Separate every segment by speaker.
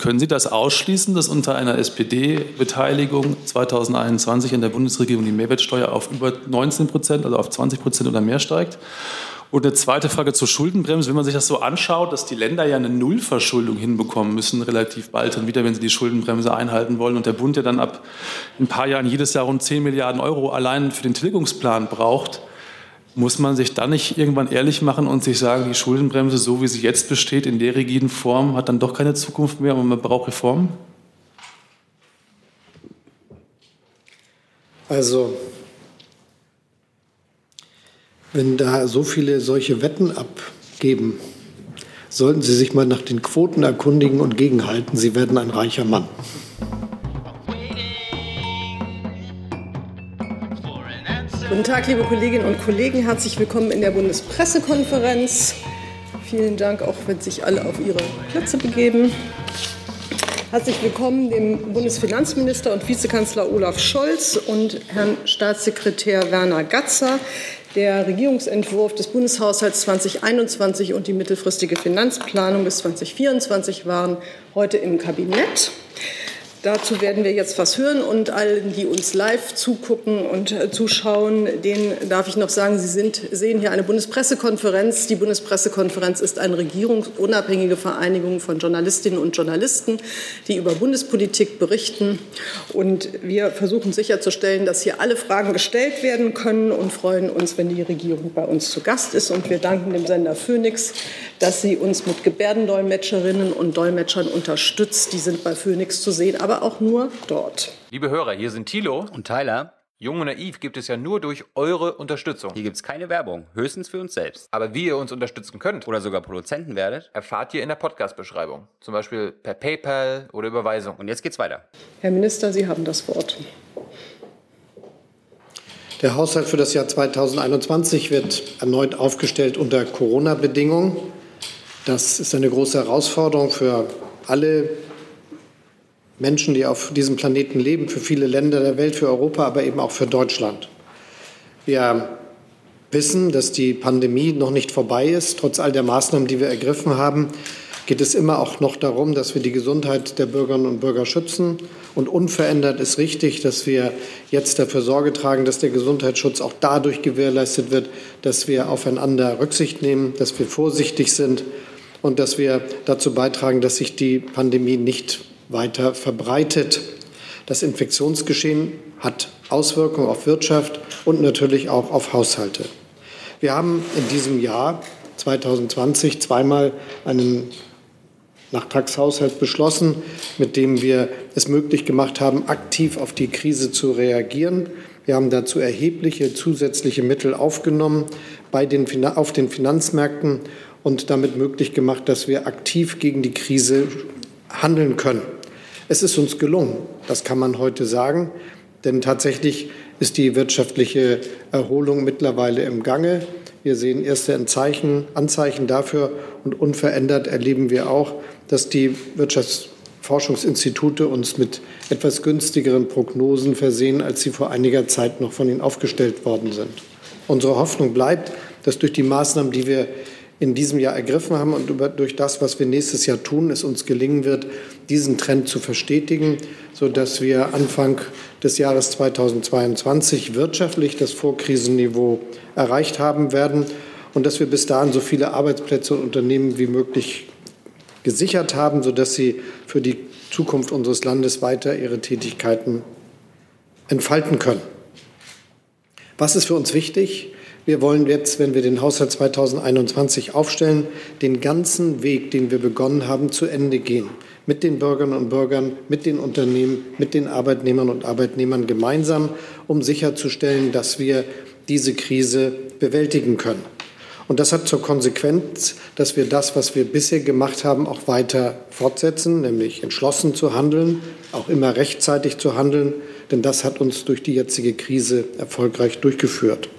Speaker 1: können Sie das ausschließen, dass unter einer SPD-Beteiligung 2021 in der Bundesregierung die Mehrwertsteuer auf über 19 Prozent, also auf 20 Prozent oder mehr steigt? Und eine zweite Frage zur Schuldenbremse. Wenn man sich das so anschaut, dass die Länder ja eine Nullverschuldung hinbekommen müssen, relativ bald dann wieder, wenn sie die Schuldenbremse einhalten wollen und der Bund ja dann ab ein paar Jahren jedes Jahr rund 10 Milliarden Euro allein für den Tilgungsplan braucht, muss man sich dann nicht irgendwann ehrlich machen und sich sagen, die Schuldenbremse, so wie sie jetzt besteht, in der rigiden Form, hat dann doch keine Zukunft mehr und man braucht Reformen?
Speaker 2: Also wenn da so viele solche Wetten abgeben, sollten Sie sich mal nach den Quoten erkundigen und gegenhalten. Sie werden ein reicher Mann.
Speaker 3: Guten Tag, liebe Kolleginnen und Kollegen. Herzlich willkommen in der Bundespressekonferenz. Vielen Dank, auch wenn sich alle auf ihre Plätze begeben. Herzlich willkommen dem Bundesfinanzminister und Vizekanzler Olaf Scholz und Herrn Staatssekretär Werner Gatzer. Der Regierungsentwurf des Bundeshaushalts 2021 und die mittelfristige Finanzplanung bis 2024 waren heute im Kabinett. Dazu werden wir jetzt was hören und allen, die uns live zugucken und äh, zuschauen, denen darf ich noch sagen, Sie sind, sehen hier eine Bundespressekonferenz. Die Bundespressekonferenz ist eine regierungsunabhängige Vereinigung von Journalistinnen und Journalisten, die über Bundespolitik berichten. Und wir versuchen sicherzustellen, dass hier alle Fragen gestellt werden können und freuen uns, wenn die Regierung bei uns zu Gast ist. Und wir danken dem Sender Phoenix, dass sie uns mit Gebärdendolmetscherinnen und Dolmetschern unterstützt. Die sind bei Phoenix zu sehen. Aber aber auch nur dort.
Speaker 4: Liebe Hörer, hier sind Thilo
Speaker 5: und Tyler.
Speaker 4: Jung und Naiv gibt es ja nur durch eure Unterstützung.
Speaker 5: Hier gibt es keine Werbung, höchstens für uns selbst.
Speaker 4: Aber wie ihr uns unterstützen könnt
Speaker 5: oder sogar Produzenten werdet,
Speaker 4: erfahrt ihr in der Podcast-Beschreibung. Zum Beispiel per PayPal oder Überweisung.
Speaker 5: Und jetzt geht's weiter.
Speaker 3: Herr Minister, Sie haben das Wort.
Speaker 2: Der Haushalt für das Jahr 2021 wird erneut aufgestellt unter Corona-Bedingungen. Das ist eine große Herausforderung für alle Menschen, die auf diesem Planeten leben, für viele Länder der Welt, für Europa, aber eben auch für Deutschland. Wir wissen, dass die Pandemie noch nicht vorbei ist. Trotz all der Maßnahmen, die wir ergriffen haben, geht es immer auch noch darum, dass wir die Gesundheit der Bürgerinnen und Bürger schützen. Und unverändert ist richtig, dass wir jetzt dafür Sorge tragen, dass der Gesundheitsschutz auch dadurch gewährleistet wird, dass wir aufeinander Rücksicht nehmen, dass wir vorsichtig sind und dass wir dazu beitragen, dass sich die Pandemie nicht weiter verbreitet. Das Infektionsgeschehen hat Auswirkungen auf Wirtschaft und natürlich auch auf Haushalte. Wir haben in diesem Jahr 2020 zweimal einen Nachtragshaushalt beschlossen, mit dem wir es möglich gemacht haben, aktiv auf die Krise zu reagieren. Wir haben dazu erhebliche zusätzliche Mittel aufgenommen bei den, auf den Finanzmärkten und damit möglich gemacht, dass wir aktiv gegen die Krise handeln können. Es ist uns gelungen, das kann man heute sagen, denn tatsächlich ist die wirtschaftliche Erholung mittlerweile im Gange. Wir sehen erste Anzeichen, Anzeichen dafür und unverändert erleben wir auch, dass die Wirtschaftsforschungsinstitute uns mit etwas günstigeren Prognosen versehen, als sie vor einiger Zeit noch von ihnen aufgestellt worden sind. Unsere Hoffnung bleibt, dass durch die Maßnahmen, die wir in diesem Jahr ergriffen haben und über, durch das, was wir nächstes Jahr tun, es uns gelingen wird, diesen Trend zu verstetigen, sodass wir Anfang des Jahres 2022 wirtschaftlich das Vorkrisenniveau erreicht haben werden und dass wir bis dahin so viele Arbeitsplätze und Unternehmen wie möglich gesichert haben, sodass sie für die Zukunft unseres Landes weiter ihre Tätigkeiten entfalten können. Was ist für uns wichtig? Wir wollen jetzt, wenn wir den Haushalt 2021 aufstellen, den ganzen Weg, den wir begonnen haben, zu Ende gehen. Mit den Bürgerinnen und Bürgern, mit den Unternehmen, mit den Arbeitnehmern und Arbeitnehmern gemeinsam, um sicherzustellen, dass wir diese Krise bewältigen können. Und das hat zur Konsequenz, dass wir das, was wir bisher gemacht haben, auch weiter fortsetzen, nämlich entschlossen zu handeln, auch immer rechtzeitig zu handeln, denn das hat uns durch die jetzige Krise erfolgreich durchgeführt.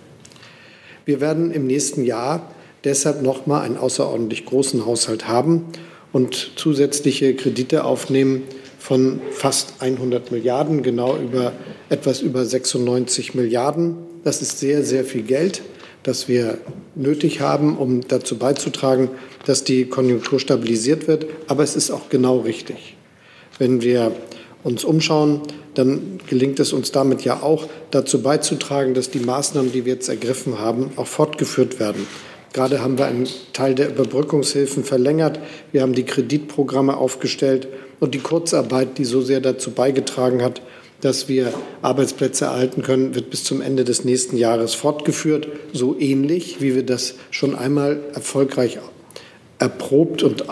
Speaker 2: Wir werden im nächsten Jahr deshalb noch mal einen außerordentlich großen Haushalt haben und zusätzliche Kredite aufnehmen von fast 100 Milliarden, genau über etwas über 96 Milliarden. Das ist sehr, sehr viel Geld, das wir nötig haben, um dazu beizutragen, dass die Konjunktur stabilisiert wird. Aber es ist auch genau richtig. Wenn wir uns umschauen, dann gelingt es uns damit ja auch, dazu beizutragen, dass die Maßnahmen, die wir jetzt ergriffen haben, auch fortgeführt werden. Gerade haben wir einen Teil der Überbrückungshilfen verlängert. Wir haben die Kreditprogramme aufgestellt und die Kurzarbeit, die so sehr dazu beigetragen hat, dass wir Arbeitsplätze erhalten können, wird bis zum Ende des nächsten Jahres fortgeführt. So ähnlich, wie wir das schon einmal erfolgreich erprobt und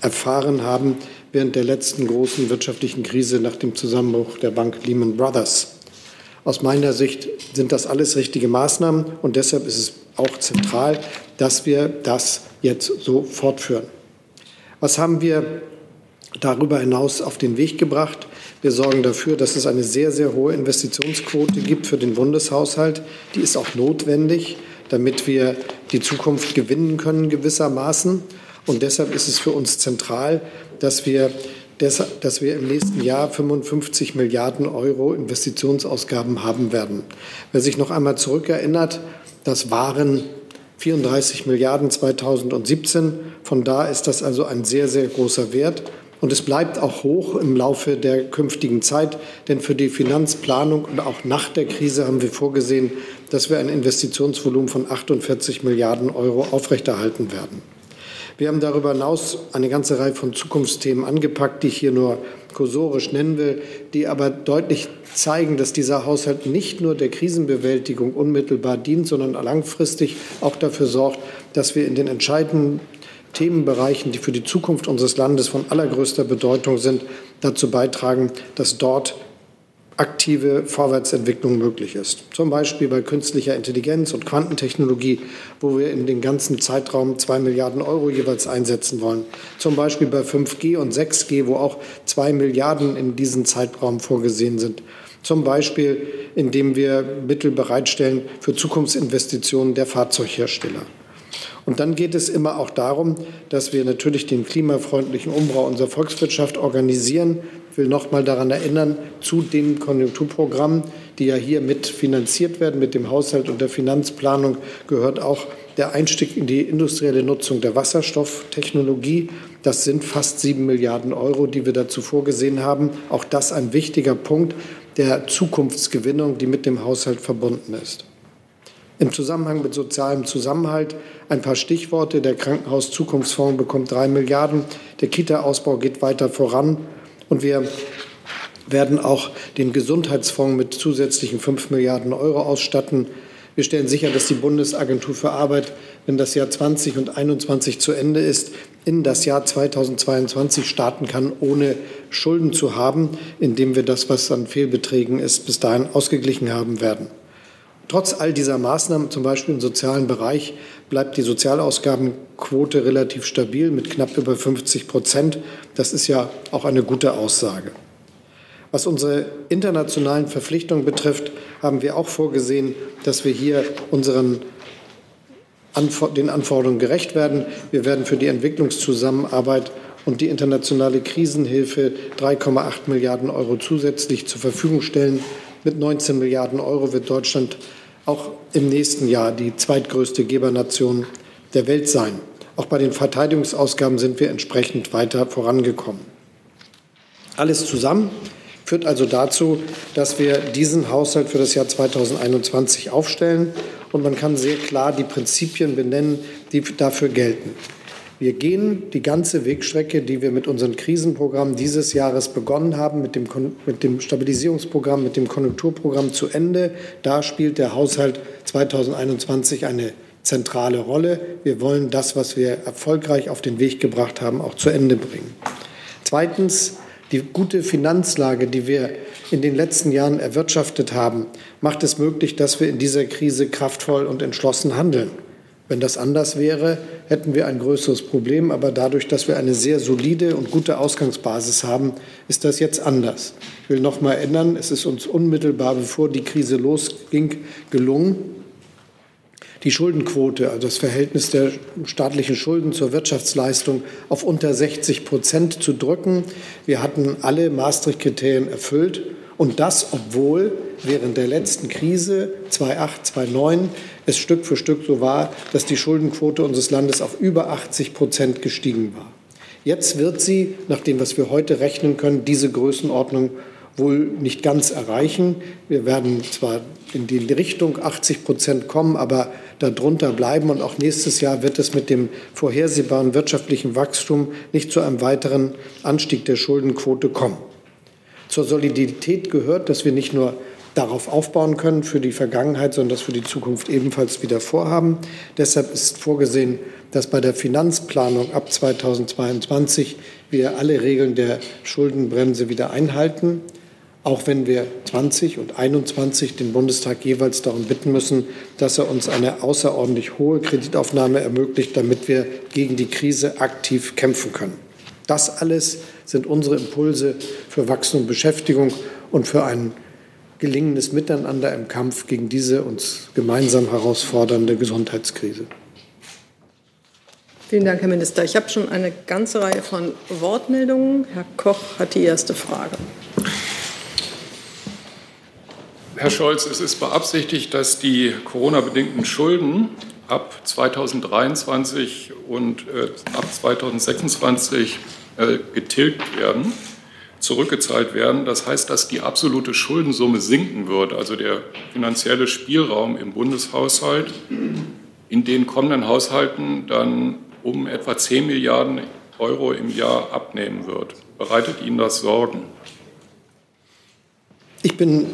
Speaker 2: erfahren haben während der letzten großen wirtschaftlichen Krise nach dem Zusammenbruch der Bank Lehman Brothers. Aus meiner Sicht sind das alles richtige Maßnahmen und deshalb ist es auch zentral, dass wir das jetzt so fortführen. Was haben wir darüber hinaus auf den Weg gebracht? Wir sorgen dafür, dass es eine sehr, sehr hohe Investitionsquote gibt für den Bundeshaushalt. Die ist auch notwendig, damit wir die Zukunft gewinnen können gewissermaßen. Und deshalb ist es für uns zentral, dass wir, dass wir im nächsten Jahr 55 Milliarden Euro Investitionsausgaben haben werden. Wer sich noch einmal zurückerinnert, das waren 34 Milliarden 2017. Von da ist das also ein sehr, sehr großer Wert. Und es bleibt auch hoch im Laufe der künftigen Zeit, denn für die Finanzplanung und auch nach der Krise haben wir vorgesehen, dass wir ein Investitionsvolumen von 48 Milliarden Euro aufrechterhalten werden. Wir haben darüber hinaus eine ganze Reihe von Zukunftsthemen angepackt, die ich hier nur kursorisch nennen will, die aber deutlich zeigen, dass dieser Haushalt nicht nur der Krisenbewältigung unmittelbar dient, sondern langfristig auch dafür sorgt, dass wir in den entscheidenden Themenbereichen, die für die Zukunft unseres Landes von allergrößter Bedeutung sind, dazu beitragen, dass dort aktive Vorwärtsentwicklung möglich ist. Zum Beispiel bei künstlicher Intelligenz und Quantentechnologie, wo wir in den ganzen Zeitraum zwei Milliarden Euro jeweils einsetzen wollen. Zum Beispiel bei 5G und 6G, wo auch zwei Milliarden in diesem Zeitraum vorgesehen sind. Zum Beispiel, indem wir Mittel bereitstellen für Zukunftsinvestitionen der Fahrzeughersteller. Und dann geht es immer auch darum, dass wir natürlich den klimafreundlichen Umbau unserer Volkswirtschaft organisieren. Ich will noch mal daran erinnern, zu den Konjunkturprogrammen, die ja hier mitfinanziert werden, mit dem Haushalt und der Finanzplanung, gehört auch der Einstieg in die industrielle Nutzung der Wasserstofftechnologie. Das sind fast sieben Milliarden Euro, die wir dazu vorgesehen haben. Auch das ein wichtiger Punkt der Zukunftsgewinnung, die mit dem Haushalt verbunden ist. Im Zusammenhang mit sozialem Zusammenhalt ein paar Stichworte. Der Krankenhaus-Zukunftsfonds bekommt drei Milliarden. Der Kita-Ausbau geht weiter voran. Und wir werden auch den Gesundheitsfonds mit zusätzlichen fünf Milliarden Euro ausstatten. Wir stellen sicher, dass die Bundesagentur für Arbeit, wenn das Jahr 20 und 21 zu Ende ist, in das Jahr 2022 starten kann, ohne Schulden zu haben, indem wir das, was an Fehlbeträgen ist, bis dahin ausgeglichen haben werden. Trotz all dieser Maßnahmen, zum Beispiel im sozialen Bereich, bleibt die Sozialausgabenquote relativ stabil mit knapp über 50 Prozent. Das ist ja auch eine gute Aussage. Was unsere internationalen Verpflichtungen betrifft, haben wir auch vorgesehen, dass wir hier unseren den Anforderungen gerecht werden. Wir werden für die Entwicklungszusammenarbeit und die internationale Krisenhilfe 3,8 Milliarden Euro zusätzlich zur Verfügung stellen. Mit 19 Milliarden Euro wird Deutschland auch im nächsten Jahr die zweitgrößte Gebernation der Welt sein. Auch bei den Verteidigungsausgaben sind wir entsprechend weiter vorangekommen. Alles zusammen führt also dazu, dass wir diesen Haushalt für das Jahr 2021 aufstellen. Und man kann sehr klar die Prinzipien benennen, die dafür gelten. Wir gehen die ganze Wegstrecke, die wir mit unserem Krisenprogramm dieses Jahres begonnen haben, mit dem, mit dem Stabilisierungsprogramm, mit dem Konjunkturprogramm zu Ende. Da spielt der Haushalt 2021 eine zentrale Rolle. Wir wollen das, was wir erfolgreich auf den Weg gebracht haben, auch zu Ende bringen. Zweitens, die gute Finanzlage, die wir in den letzten Jahren erwirtschaftet haben, macht es möglich, dass wir in dieser Krise kraftvoll und entschlossen handeln. Wenn das anders wäre, hätten wir ein größeres Problem. Aber dadurch, dass wir eine sehr solide und gute Ausgangsbasis haben, ist das jetzt anders. Ich will noch mal erinnern, es ist uns unmittelbar, bevor die Krise losging, gelungen, die Schuldenquote, also das Verhältnis der staatlichen Schulden zur Wirtschaftsleistung, auf unter 60 Prozent zu drücken. Wir hatten alle Maastricht-Kriterien erfüllt. Und das, obwohl während der letzten Krise 2008, 2009 es Stück für Stück so war, dass die Schuldenquote unseres Landes auf über 80 Prozent gestiegen war. Jetzt wird sie, nach dem, was wir heute rechnen können, diese Größenordnung wohl nicht ganz erreichen. Wir werden zwar in die Richtung 80 Prozent kommen, aber darunter bleiben. Und auch nächstes Jahr wird es mit dem vorhersehbaren wirtschaftlichen Wachstum nicht zu einem weiteren Anstieg der Schuldenquote kommen. Zur Solidität gehört, dass wir nicht nur darauf aufbauen können für die Vergangenheit, sondern das für die Zukunft ebenfalls wieder vorhaben. Deshalb ist vorgesehen, dass bei der Finanzplanung ab 2022 wir alle Regeln der Schuldenbremse wieder einhalten auch wenn wir 20 und 21 den Bundestag jeweils darum bitten müssen, dass er uns eine außerordentlich hohe Kreditaufnahme ermöglicht, damit wir gegen die Krise aktiv kämpfen können. Das alles sind unsere Impulse für Wachstum und Beschäftigung und für ein gelingendes Miteinander im Kampf gegen diese uns gemeinsam herausfordernde Gesundheitskrise.
Speaker 3: Vielen Dank, Herr Minister. Ich habe schon eine ganze Reihe von Wortmeldungen. Herr Koch hat die erste Frage.
Speaker 6: Herr Scholz, es ist beabsichtigt, dass die Corona-bedingten Schulden ab 2023 und äh, ab 2026 äh, getilgt werden, zurückgezahlt werden. Das heißt, dass die absolute Schuldensumme sinken wird, also der finanzielle Spielraum im Bundeshaushalt in den kommenden Haushalten dann um etwa 10 Milliarden Euro im Jahr abnehmen wird. Bereitet Ihnen das Sorgen?
Speaker 2: Ich bin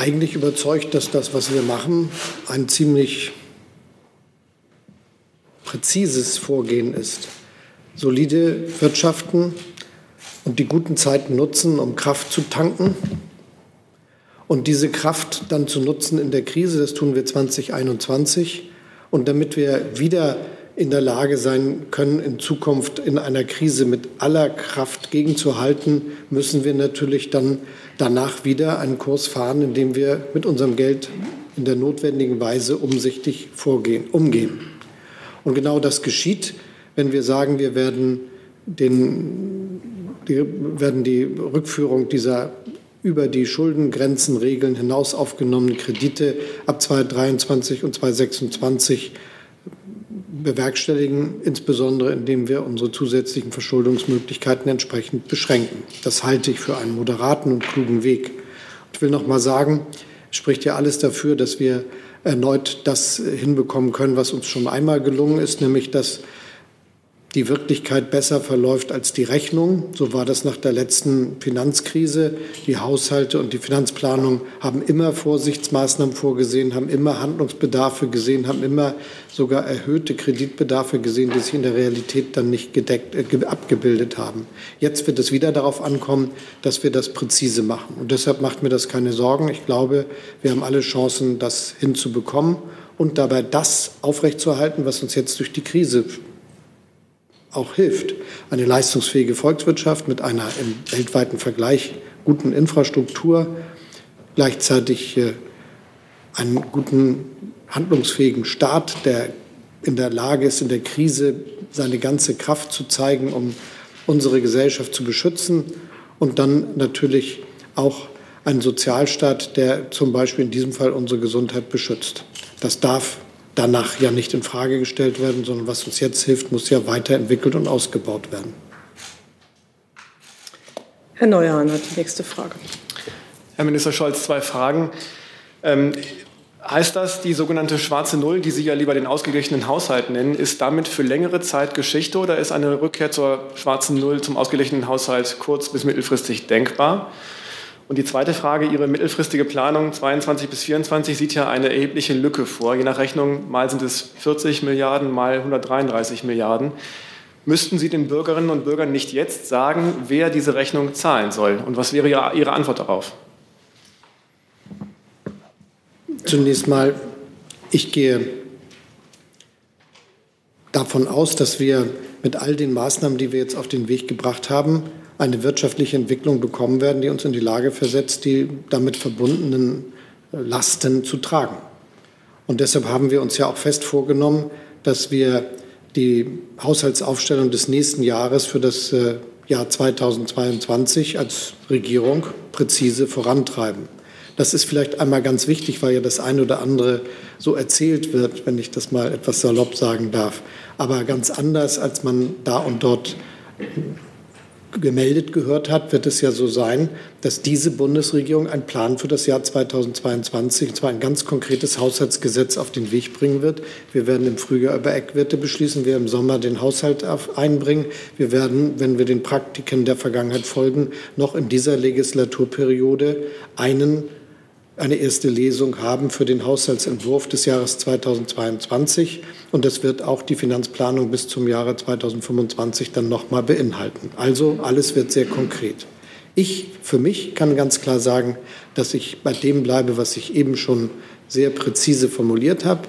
Speaker 2: eigentlich überzeugt, dass das, was wir machen, ein ziemlich präzises Vorgehen ist. Solide wirtschaften und die guten Zeiten nutzen, um Kraft zu tanken und diese Kraft dann zu nutzen in der Krise, das tun wir 2021. Und damit wir wieder in der Lage sein können, in Zukunft in einer Krise mit aller Kraft gegenzuhalten, müssen wir natürlich dann danach wieder einen Kurs fahren, in dem wir mit unserem Geld in der notwendigen Weise umsichtig vorgehen, umgehen. Und genau das geschieht, wenn wir sagen, wir werden, den, die, werden die Rückführung dieser über die Schuldengrenzenregeln hinaus aufgenommenen Kredite ab 2023 und 2026 bewerkstelligen, insbesondere indem wir unsere zusätzlichen Verschuldungsmöglichkeiten entsprechend beschränken. Das halte ich für einen moderaten und klugen Weg. Ich will noch mal sagen, es spricht ja alles dafür, dass wir erneut das hinbekommen können, was uns schon einmal gelungen ist, nämlich dass die Wirklichkeit besser verläuft als die Rechnung. So war das nach der letzten Finanzkrise. Die Haushalte und die Finanzplanung haben immer Vorsichtsmaßnahmen vorgesehen, haben immer Handlungsbedarfe gesehen, haben immer sogar erhöhte Kreditbedarfe gesehen, die sich in der Realität dann nicht gedeckt, äh, abgebildet haben. Jetzt wird es wieder darauf ankommen, dass wir das präzise machen. Und deshalb macht mir das keine Sorgen. Ich glaube, wir haben alle Chancen, das hinzubekommen und dabei das aufrechtzuerhalten, was uns jetzt durch die Krise auch hilft. Eine leistungsfähige Volkswirtschaft mit einer im weltweiten Vergleich guten Infrastruktur, gleichzeitig äh, einen guten, handlungsfähigen Staat, der in der Lage ist, in der Krise seine ganze Kraft zu zeigen, um unsere Gesellschaft zu beschützen und dann natürlich auch einen Sozialstaat, der zum Beispiel in diesem Fall unsere Gesundheit beschützt. Das darf danach ja nicht in Frage gestellt werden, sondern was uns jetzt hilft, muss ja weiterentwickelt und ausgebaut werden.
Speaker 3: Herr Neuhahn hat die nächste Frage.
Speaker 7: Herr Minister Scholz, zwei Fragen. Ähm, heißt das, die sogenannte schwarze Null, die Sie ja lieber den ausgeglichenen Haushalt nennen, ist damit für längere Zeit Geschichte oder ist eine Rückkehr zur schwarzen Null, zum ausgeglichenen Haushalt kurz- bis mittelfristig denkbar? Und die zweite Frage, Ihre mittelfristige Planung 22 bis 24 sieht ja eine erhebliche Lücke vor. Je nach Rechnung, mal sind es 40 Milliarden, mal 133 Milliarden. Müssten Sie den Bürgerinnen und Bürgern nicht jetzt sagen, wer diese Rechnung zahlen soll? Und was wäre Ihre Antwort darauf?
Speaker 2: Zunächst mal, ich gehe davon aus, dass wir mit all den Maßnahmen, die wir jetzt auf den Weg gebracht haben, eine wirtschaftliche Entwicklung bekommen werden, die uns in die Lage versetzt, die damit verbundenen äh, Lasten zu tragen. Und deshalb haben wir uns ja auch fest vorgenommen, dass wir die Haushaltsaufstellung des nächsten Jahres für das äh, Jahr 2022 als Regierung präzise vorantreiben. Das ist vielleicht einmal ganz wichtig, weil ja das eine oder andere so erzählt wird, wenn ich das mal etwas salopp sagen darf. Aber ganz anders, als man da und dort gemeldet gehört hat, wird es ja so sein, dass diese Bundesregierung einen Plan für das Jahr 2022, und zwar ein ganz konkretes Haushaltsgesetz auf den Weg bringen wird. Wir werden im Frühjahr über Eckwerte beschließen, wir im Sommer den Haushalt einbringen. Wir werden, wenn wir den Praktiken der Vergangenheit folgen, noch in dieser Legislaturperiode einen eine erste Lesung haben für den Haushaltsentwurf des Jahres 2022. Und das wird auch die Finanzplanung bis zum Jahre 2025 dann nochmal beinhalten. Also alles wird sehr konkret. Ich für mich kann ganz klar sagen, dass ich bei dem bleibe, was ich eben schon sehr präzise formuliert habe.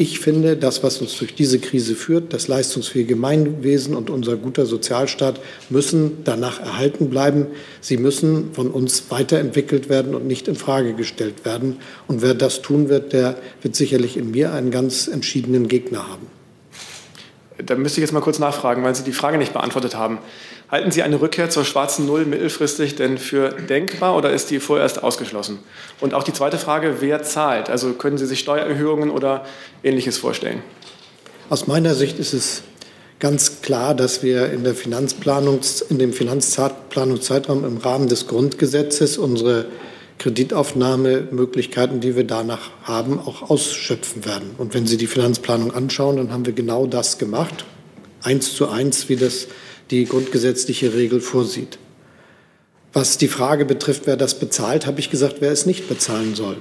Speaker 2: Ich finde, das, was uns durch diese Krise führt, das leistungsfähige Gemeinwesen und unser guter Sozialstaat müssen danach erhalten bleiben. Sie müssen von uns weiterentwickelt werden und nicht in Frage gestellt werden. Und wer das tun wird, der wird sicherlich in mir einen ganz entschiedenen Gegner haben.
Speaker 7: Da müsste ich jetzt mal kurz nachfragen, weil Sie die Frage nicht beantwortet haben. Halten Sie eine Rückkehr zur schwarzen Null mittelfristig denn für denkbar oder ist die vorerst ausgeschlossen? Und auch die zweite Frage, wer zahlt? Also können Sie sich Steuererhöhungen oder Ähnliches vorstellen?
Speaker 2: Aus meiner Sicht ist es ganz klar, dass wir in, der Finanzplanung, in dem Finanzplanungszeitraum im Rahmen des Grundgesetzes unsere Kreditaufnahmemöglichkeiten, die wir danach haben, auch ausschöpfen werden. Und wenn Sie die Finanzplanung anschauen, dann haben wir genau das gemacht, eins zu eins, wie das die grundgesetzliche Regel vorsieht. Was die Frage betrifft, wer das bezahlt, habe ich gesagt, wer es nicht bezahlen soll.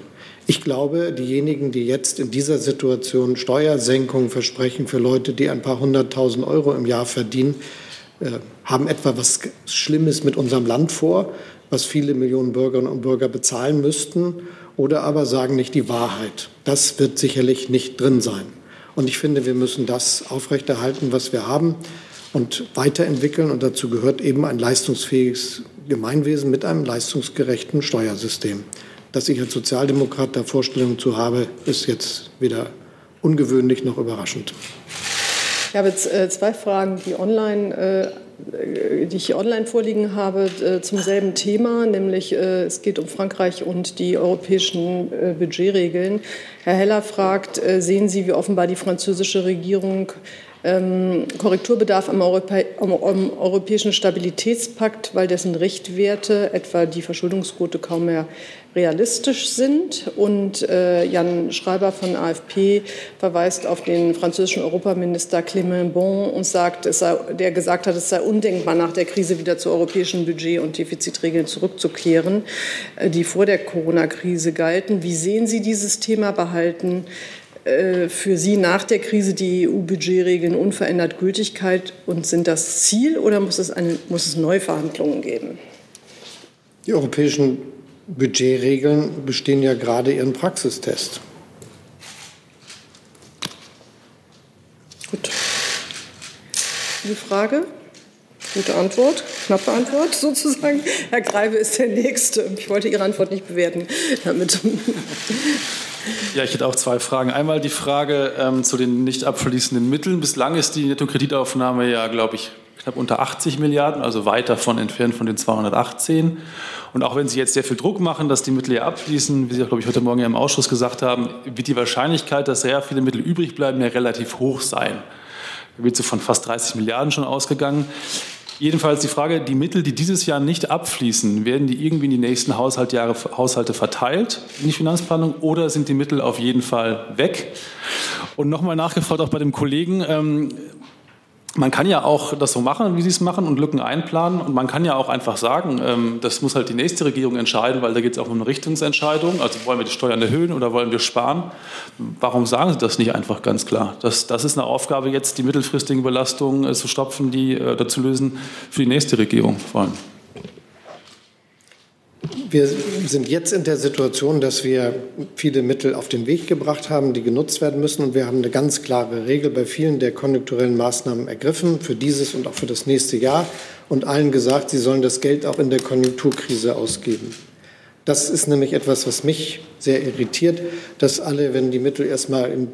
Speaker 2: Ich glaube, diejenigen, die jetzt in dieser Situation Steuersenkungen versprechen für Leute, die ein paar hunderttausend Euro im Jahr verdienen, äh, haben etwa was Schlimmes mit unserem Land vor, was viele Millionen Bürgerinnen und Bürger bezahlen müssten, oder aber sagen nicht die Wahrheit. Das wird sicherlich nicht drin sein. Und ich finde, wir müssen das aufrechterhalten, was wir haben und weiterentwickeln. Und dazu gehört eben ein leistungsfähiges Gemeinwesen mit einem leistungsgerechten Steuersystem. Dass ich als Sozialdemokrat da Vorstellungen zu habe, ist jetzt weder ungewöhnlich noch überraschend.
Speaker 3: Ich habe jetzt äh, zwei Fragen, die online äh, die ich online vorliegen habe, äh, zum selben Thema, nämlich es geht um Frankreich und die europäischen Budgetregeln. Herr Heller fragt, sehen Sie, wie offenbar die französische Regierung Korrekturbedarf am, Europä am, Europäischen Stabilitätspakt, weil dessen Richtwerte, etwa die Verschuldungsquote, kaum mehr realistisch sind. Und äh, Jan Schreiber von AfP verweist auf den französischen Europaminister Clément Bon und sagt, sei, der gesagt hat, es sei undenkbar, nach der Krise wieder zu europäischen Budget- und Defizitregeln zurückzukehren, äh, die vor der Corona-Krise galten. Wie sehen Sie dieses Thema behalten? Äh, für Sie nach der Krise die EU-Budgetregeln unverändert Gültigkeit und sind das Ziel oder muss es, eine, muss es Neuverhandlungen geben?
Speaker 2: Die europäischen Budgetregeln bestehen ja gerade ihren Praxistest.
Speaker 3: Gut. Die Frage? Gute Antwort, knappe Antwort sozusagen. Herr Greibe ist der Nächste. Ich wollte Ihre Antwort nicht bewerten. Damit.
Speaker 1: Ja, ich hätte auch zwei Fragen. Einmal die Frage ähm, zu den nicht abfließenden Mitteln. Bislang ist die Nettokreditaufnahme ja, glaube ich, knapp unter 80 Milliarden, also weit davon entfernt von den 218. Und auch wenn Sie jetzt sehr viel Druck machen, dass die Mittel ja abfließen, wie Sie, glaube ich, heute Morgen ja im Ausschuss gesagt haben, wird die Wahrscheinlichkeit, dass sehr viele Mittel übrig bleiben, ja relativ hoch sein. Da wird so von fast 30 Milliarden schon ausgegangen. Jedenfalls die Frage, die Mittel, die dieses Jahr nicht abfließen, werden die irgendwie in die nächsten Haushaltjahre, Haushalte verteilt in die Finanzplanung oder sind die Mittel auf jeden Fall weg? Und nochmal nachgefragt auch bei dem Kollegen, ähm, man kann ja auch das so machen, wie Sie es machen und Lücken einplanen. Und man kann ja auch einfach sagen, ähm, das muss halt die nächste Regierung entscheiden, weil da geht es auch um eine Richtungsentscheidung. Also wollen wir die Steuern erhöhen oder wollen wir sparen? Warum sagen Sie das nicht einfach ganz klar? Das, das ist eine Aufgabe jetzt, die mittelfristigen Belastungen äh, zu stopfen, die äh, dazu lösen für die nächste Regierung vor allem.
Speaker 2: Wir sind jetzt in der Situation, dass wir viele Mittel auf den Weg gebracht haben, die genutzt werden müssen. Und wir haben eine ganz klare Regel bei vielen der konjunkturellen Maßnahmen ergriffen, für dieses und auch für das nächste Jahr. Und allen gesagt, sie sollen das Geld auch in der Konjunkturkrise ausgeben. Das ist nämlich etwas, was mich sehr irritiert, dass alle, wenn die Mittel erstmal in,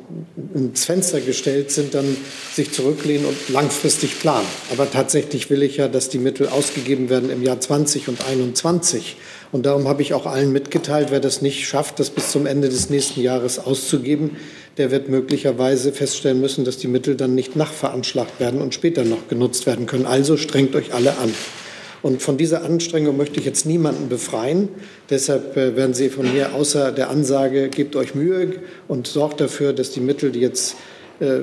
Speaker 2: ins Fenster gestellt sind, dann sich zurücklehnen und langfristig planen. Aber tatsächlich will ich ja, dass die Mittel ausgegeben werden im Jahr 20 und 21. Und darum habe ich auch allen mitgeteilt, wer das nicht schafft, das bis zum Ende des nächsten Jahres auszugeben, der wird möglicherweise feststellen müssen, dass die Mittel dann nicht nachveranschlagt werden und später noch genutzt werden können. Also strengt euch alle an. Und von dieser Anstrengung möchte ich jetzt niemanden befreien. Deshalb äh, werden Sie von mir außer der Ansage, gebt euch Mühe und sorgt dafür, dass die Mittel, die, jetzt, äh,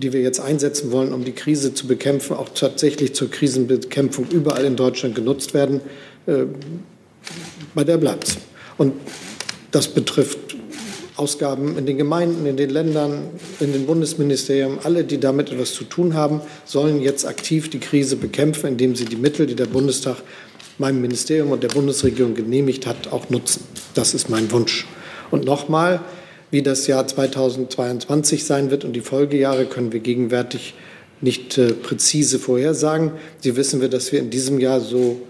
Speaker 2: die wir jetzt einsetzen wollen, um die Krise zu bekämpfen, auch tatsächlich zur Krisenbekämpfung überall in Deutschland genutzt werden. Bei der bleibt Und das betrifft Ausgaben in den Gemeinden, in den Ländern, in den Bundesministerien, alle, die damit etwas zu tun haben, sollen jetzt aktiv die Krise bekämpfen, indem sie die Mittel, die der Bundestag meinem Ministerium und der Bundesregierung genehmigt hat, auch nutzen. Das ist mein Wunsch. Und nochmal, wie das Jahr 2022 sein wird und die Folgejahre, können wir gegenwärtig nicht äh, präzise vorhersagen. Sie wissen wir, dass wir in diesem Jahr so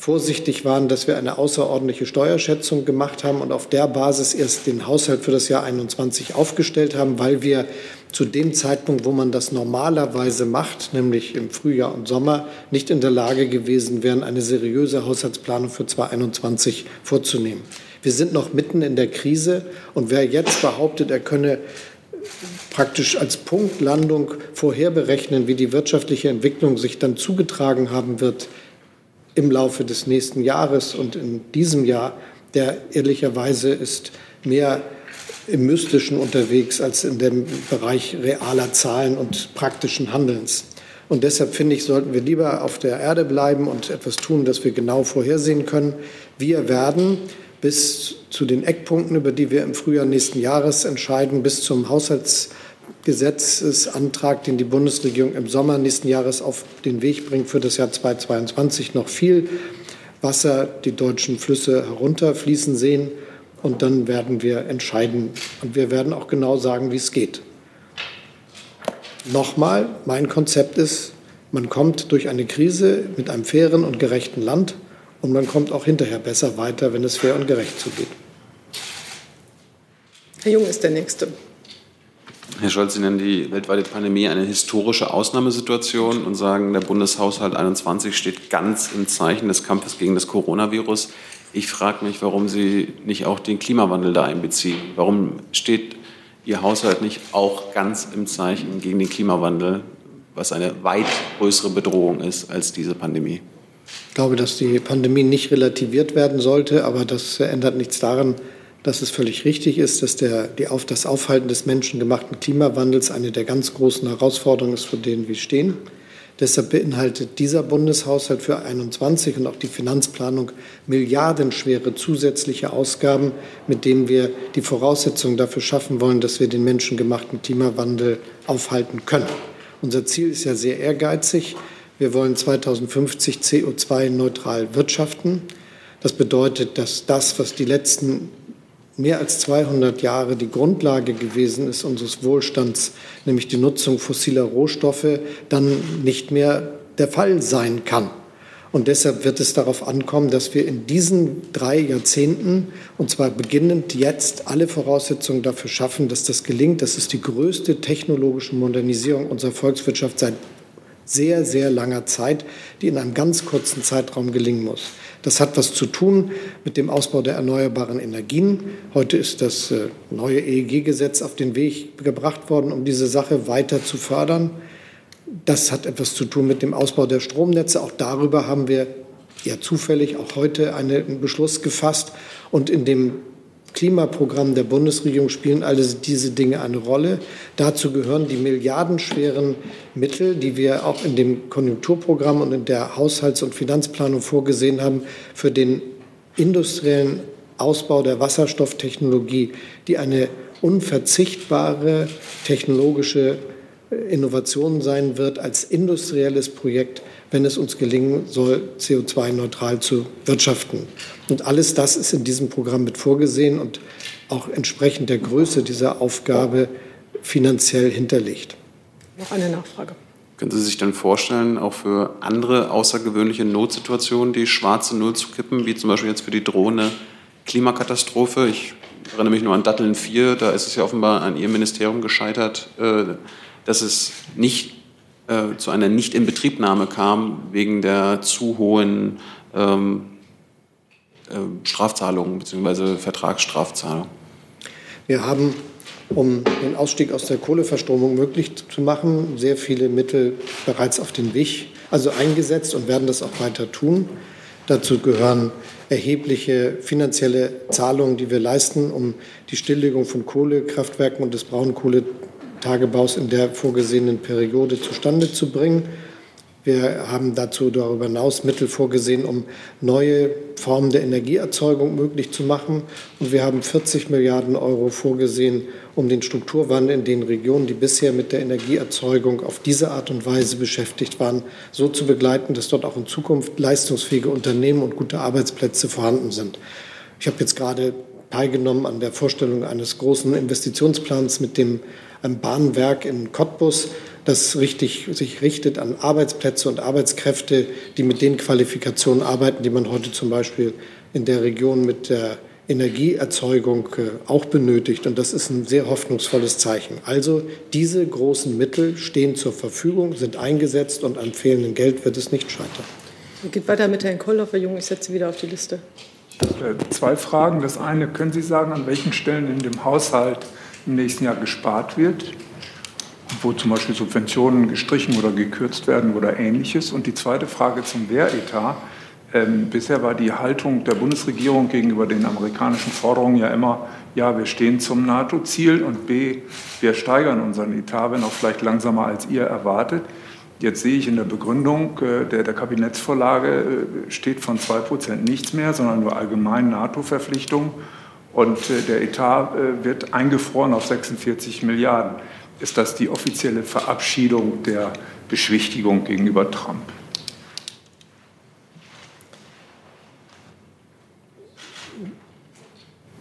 Speaker 2: vorsichtig waren, dass wir eine außerordentliche Steuerschätzung gemacht haben und auf der Basis erst den Haushalt für das Jahr 21 aufgestellt haben, weil wir zu dem Zeitpunkt, wo man das normalerweise macht, nämlich im Frühjahr und Sommer, nicht in der Lage gewesen wären, eine seriöse Haushaltsplanung für 2021 vorzunehmen. Wir sind noch mitten in der Krise und wer jetzt behauptet, er könne praktisch als Punktlandung vorherberechnen, wie die wirtschaftliche Entwicklung sich dann zugetragen haben wird, im Laufe des nächsten Jahres und in diesem Jahr, der ehrlicherweise ist mehr im Mystischen unterwegs als in dem Bereich realer Zahlen und praktischen Handelns. Und deshalb finde ich, sollten wir lieber auf der Erde bleiben und etwas tun, das wir genau vorhersehen können. Wir werden bis zu den Eckpunkten, über die wir im Frühjahr nächsten Jahres entscheiden, bis zum Haushalts Gesetzesantrag, den die Bundesregierung im Sommer nächsten Jahres auf den Weg bringt für das Jahr 2022, noch viel Wasser die deutschen Flüsse herunterfließen sehen. Und dann werden wir entscheiden. Und wir werden auch genau sagen, wie es geht. Nochmal, mein Konzept ist, man kommt durch eine Krise mit einem fairen und gerechten Land und man kommt auch hinterher besser weiter, wenn es fair und gerecht zugeht.
Speaker 3: Herr Jung ist der Nächste.
Speaker 8: Herr Scholz, Sie nennen die weltweite Pandemie eine historische Ausnahmesituation und sagen, der Bundeshaushalt 21 steht ganz im Zeichen des Kampfes gegen das Coronavirus. Ich frage mich, warum Sie nicht auch den Klimawandel da einbeziehen. Warum steht Ihr Haushalt nicht auch ganz im Zeichen gegen den Klimawandel, was eine weit größere Bedrohung ist als diese Pandemie?
Speaker 2: Ich glaube, dass die Pandemie nicht relativiert werden sollte, aber das ändert nichts daran, dass es völlig richtig ist, dass der, die auf, das Aufhalten des menschengemachten Klimawandels eine der ganz großen Herausforderungen ist, vor denen wir stehen. Deshalb beinhaltet dieser Bundeshaushalt für 21 und auch die Finanzplanung milliardenschwere zusätzliche Ausgaben, mit denen wir die Voraussetzungen dafür schaffen wollen, dass wir den menschengemachten Klimawandel aufhalten können. Unser Ziel ist ja sehr ehrgeizig. Wir wollen 2050 CO2-neutral wirtschaften. Das bedeutet, dass das, was die letzten mehr als 200 Jahre die Grundlage gewesen ist unseres Wohlstands, nämlich die Nutzung fossiler Rohstoffe, dann nicht mehr der Fall sein kann. Und deshalb wird es darauf ankommen, dass wir in diesen drei Jahrzehnten, und zwar beginnend jetzt, alle Voraussetzungen dafür schaffen, dass das gelingt. Das ist die größte technologische Modernisierung unserer Volkswirtschaft seit sehr, sehr langer Zeit, die in einem ganz kurzen Zeitraum gelingen muss. Das hat was zu tun mit dem Ausbau der erneuerbaren Energien. Heute ist das äh, neue EEG-Gesetz auf den Weg gebracht worden, um diese Sache weiter zu fördern. Das hat etwas zu tun mit dem Ausbau der Stromnetze. Auch darüber haben wir ja zufällig auch heute einen Beschluss gefasst. Und in dem Klimaprogramm der Bundesregierung spielen all diese Dinge eine Rolle. Dazu gehören die milliardenschweren Mittel, die wir auch in dem Konjunkturprogramm und in der Haushalts- und Finanzplanung vorgesehen haben für den industriellen Ausbau der Wasserstofftechnologie, die eine unverzichtbare technologische Innovation sein wird als industrielles Projekt, wenn es uns gelingen soll, CO2-neutral zu wirtschaften. Und alles das ist in diesem Programm mit vorgesehen und auch entsprechend der Größe dieser Aufgabe finanziell hinterlegt.
Speaker 3: Noch eine Nachfrage.
Speaker 8: Können Sie sich dann vorstellen, auch für andere außergewöhnliche Notsituationen die schwarze Null zu kippen, wie zum Beispiel jetzt für die Drohne Klimakatastrophe. Ich erinnere mich nur an Datteln 4, da ist es ja offenbar an Ihrem Ministerium gescheitert, äh, dass es nicht äh, zu einer Nicht-Inbetriebnahme kam wegen der zu hohen ähm, äh, Strafzahlungen bzw. Vertragsstrafzahlungen.
Speaker 2: Wir haben, um den Ausstieg aus der Kohleverstromung möglich zu machen, sehr viele Mittel bereits auf den Weg also eingesetzt und werden das auch weiter tun. Dazu gehören erhebliche finanzielle Zahlungen, die wir leisten, um die Stilllegung von Kohlekraftwerken und des Braunkohletagebaus in der vorgesehenen Periode zustande zu bringen. Wir haben dazu darüber hinaus Mittel vorgesehen, um neue Formen der Energieerzeugung möglich zu machen. Und wir haben 40 Milliarden Euro vorgesehen, um den Strukturwandel in den Regionen, die bisher mit der Energieerzeugung auf diese Art und Weise beschäftigt waren, so zu begleiten, dass dort auch in Zukunft leistungsfähige Unternehmen und gute Arbeitsplätze vorhanden sind. Ich habe jetzt gerade teilgenommen an der Vorstellung eines großen Investitionsplans mit dem Bahnwerk in Cottbus das richtig, sich richtet an Arbeitsplätze und Arbeitskräfte, die mit den Qualifikationen arbeiten, die man heute zum Beispiel in der Region mit der Energieerzeugung äh, auch benötigt. Und das ist ein sehr hoffnungsvolles Zeichen. Also diese großen Mittel stehen zur Verfügung, sind eingesetzt und an fehlendem Geld wird es nicht scheitern.
Speaker 3: Geht weiter mit Herrn Kollhoff. Herr Jung, ich setze Sie wieder auf die Liste.
Speaker 9: Äh, zwei Fragen. Das eine, können Sie sagen, an welchen Stellen in dem Haushalt im nächsten Jahr gespart wird? wo zum Beispiel Subventionen gestrichen oder gekürzt werden oder ähnliches. Und die zweite Frage zum Wehretat. Ähm, bisher war die Haltung der Bundesregierung gegenüber den amerikanischen Forderungen ja immer, ja, wir stehen zum NATO-Ziel und b, wir steigern unseren Etat, wenn auch vielleicht langsamer als ihr erwartet. Jetzt sehe ich in der Begründung äh, der, der Kabinettsvorlage äh, steht von 2% nichts mehr, sondern nur allgemein NATO-Verpflichtungen. Und äh, der Etat äh, wird eingefroren auf 46 Milliarden ist das die offizielle Verabschiedung der Beschwichtigung gegenüber Trump.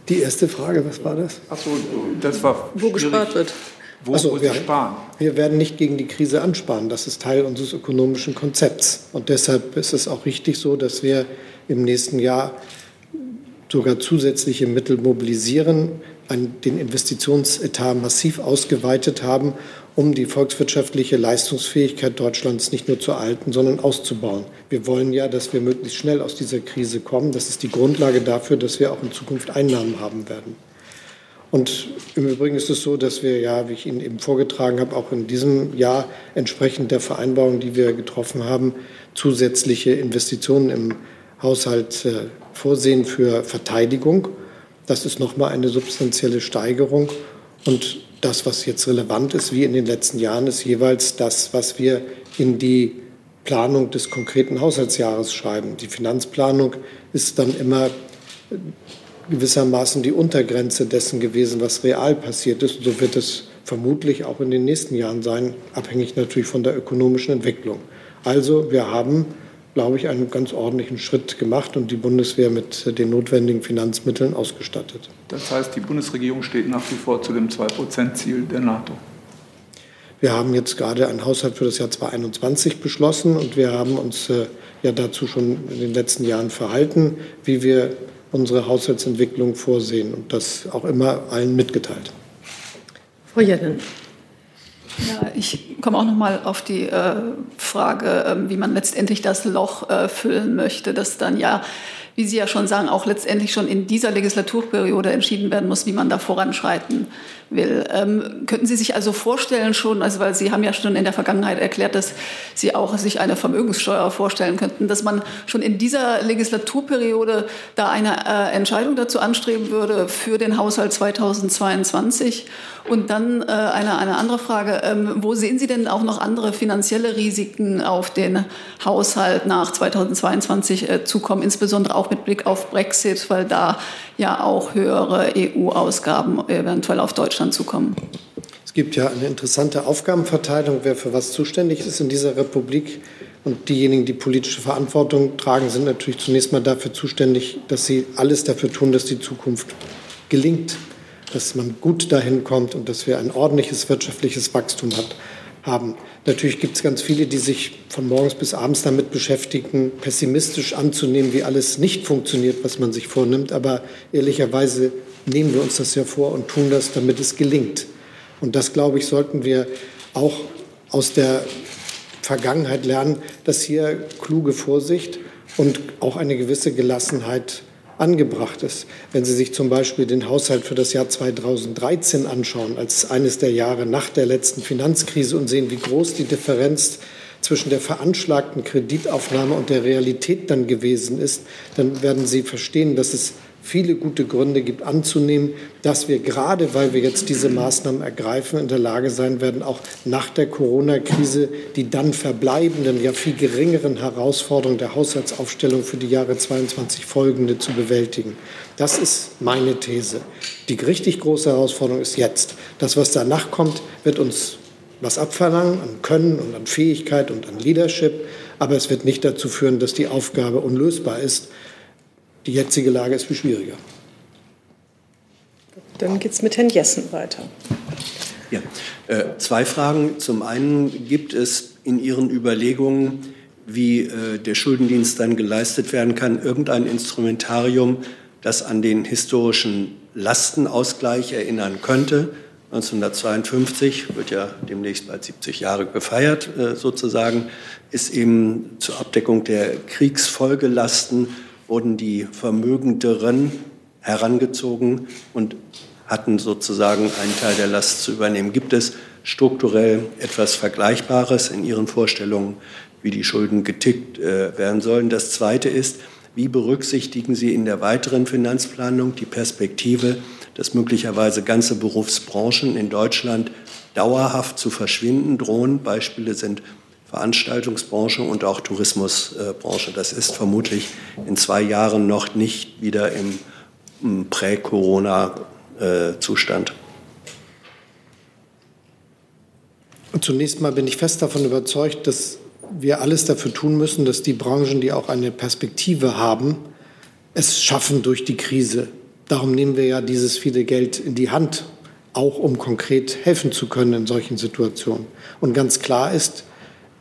Speaker 2: Die erste Frage, was war das?
Speaker 9: Achso, das war.
Speaker 3: Wo gespart wird.
Speaker 2: Wo Achso, wir, sparen? wir werden nicht gegen die Krise ansparen. Das ist Teil unseres ökonomischen Konzepts. Und deshalb ist es auch richtig so, dass wir im nächsten Jahr sogar zusätzliche Mittel mobilisieren, den Investitionsetat massiv ausgeweitet haben, um die volkswirtschaftliche Leistungsfähigkeit Deutschlands nicht nur zu erhalten, sondern auszubauen. Wir wollen ja, dass wir möglichst schnell aus dieser Krise kommen. Das ist die Grundlage dafür, dass wir auch in Zukunft Einnahmen haben werden. Und im Übrigen ist es so, dass wir ja, wie ich Ihnen eben vorgetragen habe, auch in diesem Jahr entsprechend der Vereinbarung, die wir getroffen haben, zusätzliche Investitionen im Haushalt äh, vorsehen für Verteidigung. Das ist nochmal eine substanzielle Steigerung. Und das, was jetzt relevant ist, wie in den letzten Jahren, ist jeweils das, was wir in die Planung des konkreten Haushaltsjahres schreiben. Die Finanzplanung ist dann immer gewissermaßen die Untergrenze dessen gewesen, was real passiert ist. Und so wird es vermutlich auch in den nächsten Jahren sein, abhängig natürlich von der ökonomischen Entwicklung. Also wir haben glaube ich, einen ganz ordentlichen Schritt gemacht und die Bundeswehr mit den notwendigen Finanzmitteln ausgestattet.
Speaker 9: Das heißt, die Bundesregierung steht nach wie vor zu dem 2-Prozent-Ziel der NATO.
Speaker 2: Wir haben jetzt gerade einen Haushalt für das Jahr 2021 beschlossen und wir haben uns äh, ja dazu schon in den letzten Jahren verhalten, wie wir unsere Haushaltsentwicklung vorsehen und das auch immer allen mitgeteilt.
Speaker 3: Frau Jennen.
Speaker 10: Ja, ich komme auch noch mal auf die äh, Frage, äh, wie man letztendlich das Loch äh, füllen möchte, das dann ja, wie Sie ja schon sagen, auch letztendlich schon in dieser Legislaturperiode entschieden werden muss, wie man da voranschreiten will. Ähm, könnten Sie sich also vorstellen schon, also weil Sie haben ja schon in der Vergangenheit erklärt, dass Sie auch sich eine Vermögenssteuer vorstellen könnten, dass man schon in dieser Legislaturperiode da eine äh, Entscheidung dazu anstreben würde für den Haushalt 2022? Und dann äh, eine, eine andere Frage, ähm, wo sehen Sie denn auch noch andere finanzielle Risiken auf den Haushalt nach 2022 äh, zukommen, insbesondere auch mit Blick auf Brexit, weil da ja auch höhere EU-Ausgaben eventuell auf Deutschland zukommen.
Speaker 2: Es gibt ja eine interessante Aufgabenverteilung, wer für was zuständig ist in dieser Republik. Und diejenigen, die politische Verantwortung tragen, sind natürlich zunächst mal dafür zuständig, dass sie alles dafür tun, dass die Zukunft gelingt, dass man gut dahin kommt und dass wir ein ordentliches wirtschaftliches Wachstum hat, haben. Natürlich gibt es ganz viele, die sich von morgens bis abends damit beschäftigen, pessimistisch anzunehmen, wie alles nicht funktioniert, was man sich vornimmt. Aber ehrlicherweise nehmen wir uns das ja vor und tun das, damit es gelingt. Und das, glaube ich, sollten wir auch aus der Vergangenheit lernen, dass hier kluge Vorsicht und auch eine gewisse Gelassenheit angebracht ist. Wenn Sie sich zum Beispiel den Haushalt für das Jahr 2013 anschauen, als eines der Jahre nach der letzten Finanzkrise und sehen, wie groß die Differenz zwischen der veranschlagten Kreditaufnahme und der Realität dann gewesen ist, dann werden Sie verstehen, dass es viele gute Gründe gibt anzunehmen, dass wir gerade, weil wir jetzt diese Maßnahmen ergreifen, in der Lage sein werden, auch nach der Corona-Krise die dann verbleibenden, ja viel geringeren Herausforderungen der Haushaltsaufstellung für die Jahre 22 folgende zu bewältigen. Das ist meine These. Die richtig große Herausforderung ist jetzt. Das, was danach kommt, wird uns was abverlangen an Können und an Fähigkeit und an Leadership, aber es wird nicht dazu führen, dass die Aufgabe unlösbar ist. Die jetzige Lage ist viel schwieriger.
Speaker 3: Dann geht es mit Herrn Jessen weiter.
Speaker 11: Ja, äh, zwei Fragen. Zum einen gibt es in Ihren Überlegungen, wie äh, der Schuldendienst dann geleistet werden kann, irgendein Instrumentarium, das an den historischen Lastenausgleich erinnern könnte. 1952 wird ja demnächst bald 70 Jahre gefeiert, äh, sozusagen, ist eben zur Abdeckung der Kriegsfolgelasten wurden die Vermögenderen herangezogen und hatten sozusagen einen Teil der Last zu übernehmen. Gibt es strukturell etwas Vergleichbares in Ihren Vorstellungen, wie die Schulden getickt äh, werden sollen? Das Zweite ist, wie berücksichtigen Sie in der weiteren Finanzplanung die Perspektive, dass möglicherweise ganze Berufsbranchen in Deutschland dauerhaft zu verschwinden drohen? Beispiele sind Veranstaltungsbranche und auch Tourismusbranche. Das ist vermutlich in zwei Jahren noch nicht wieder im Prä-Corona-Zustand.
Speaker 2: Zunächst mal bin ich fest davon überzeugt, dass wir alles dafür tun müssen, dass die Branchen, die auch eine Perspektive haben, es schaffen durch die Krise. Darum nehmen wir ja dieses viele Geld in die Hand, auch um konkret helfen zu können in solchen Situationen. Und ganz klar ist,